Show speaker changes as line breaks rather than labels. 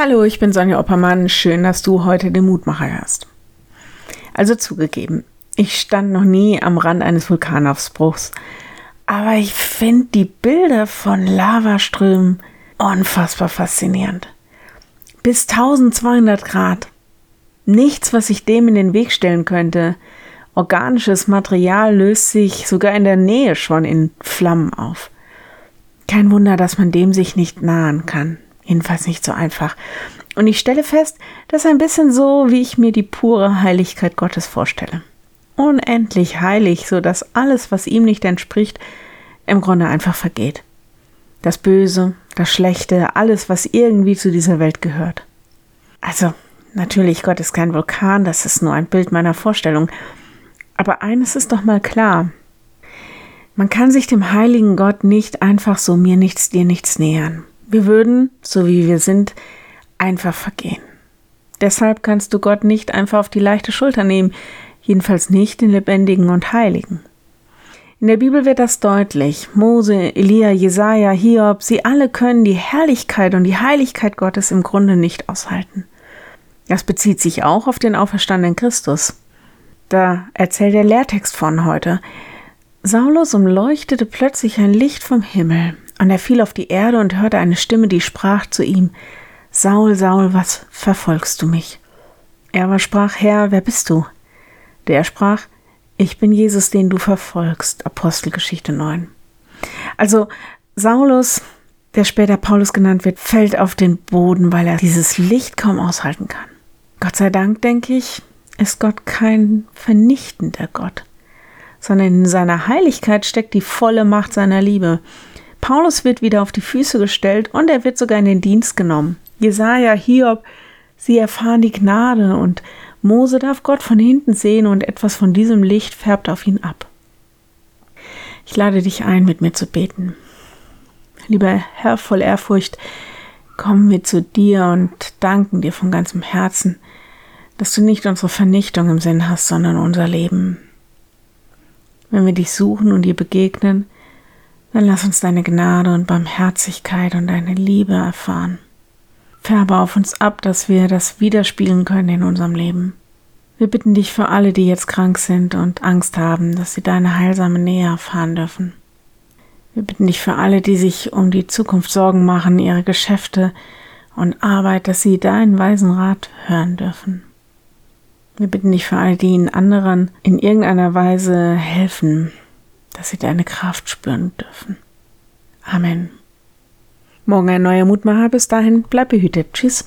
Hallo, ich bin Sonja Oppermann. Schön, dass du heute den Mutmacher hörst. Also zugegeben, ich stand noch nie am Rand eines Vulkanausbruchs, aber ich finde die Bilder von Lavaströmen unfassbar faszinierend. Bis 1200 Grad. Nichts, was sich dem in den Weg stellen könnte. Organisches Material löst sich sogar in der Nähe schon in Flammen auf. Kein Wunder, dass man dem sich nicht nahen kann. Jedenfalls nicht so einfach. Und ich stelle fest, das ist ein bisschen so, wie ich mir die pure Heiligkeit Gottes vorstelle. Unendlich heilig, so dass alles, was ihm nicht entspricht, im Grunde einfach vergeht. Das Böse, das Schlechte, alles, was irgendwie zu dieser Welt gehört. Also, natürlich, Gott ist kein Vulkan, das ist nur ein Bild meiner Vorstellung. Aber eines ist doch mal klar. Man kann sich dem heiligen Gott nicht einfach so mir nichts, dir nichts nähern. Wir würden, so wie wir sind, einfach vergehen. Deshalb kannst du Gott nicht einfach auf die leichte Schulter nehmen, jedenfalls nicht den Lebendigen und Heiligen. In der Bibel wird das deutlich. Mose, Elia, Jesaja, Hiob, sie alle können die Herrlichkeit und die Heiligkeit Gottes im Grunde nicht aushalten. Das bezieht sich auch auf den auferstandenen Christus. Da erzählt der Lehrtext von heute. Saulus umleuchtete plötzlich ein Licht vom Himmel. Und er fiel auf die Erde und hörte eine Stimme, die sprach zu ihm, Saul, Saul, was verfolgst du mich? Er aber sprach, Herr, wer bist du? Der sprach, ich bin Jesus, den du verfolgst. Apostelgeschichte 9. Also Saulus, der später Paulus genannt wird, fällt auf den Boden, weil er dieses Licht kaum aushalten kann. Gott sei Dank, denke ich, ist Gott kein vernichtender Gott, sondern in seiner Heiligkeit steckt die volle Macht seiner Liebe. Paulus wird wieder auf die Füße gestellt und er wird sogar in den Dienst genommen. Jesaja, Hiob, sie erfahren die Gnade und Mose darf Gott von hinten sehen und etwas von diesem Licht färbt auf ihn ab. Ich lade dich ein, mit mir zu beten. Lieber Herr, voll Ehrfurcht, kommen wir zu dir und danken dir von ganzem Herzen, dass du nicht unsere Vernichtung im Sinn hast, sondern unser Leben. Wenn wir dich suchen und dir begegnen, dann lass uns deine Gnade und Barmherzigkeit und deine Liebe erfahren. Färbe auf uns ab, dass wir das widerspiegeln können in unserem Leben. Wir bitten dich für alle, die jetzt krank sind und Angst haben, dass sie deine heilsame Nähe erfahren dürfen. Wir bitten dich für alle, die sich um die Zukunft Sorgen machen, ihre Geschäfte und Arbeit, dass sie deinen weisen Rat hören dürfen. Wir bitten dich für alle, die ihnen anderen in irgendeiner Weise helfen, dass sie deine Kraft spüren dürfen. Amen. Morgen ein neuer Mutmacher. Bis dahin, bleib behütet. Tschüss.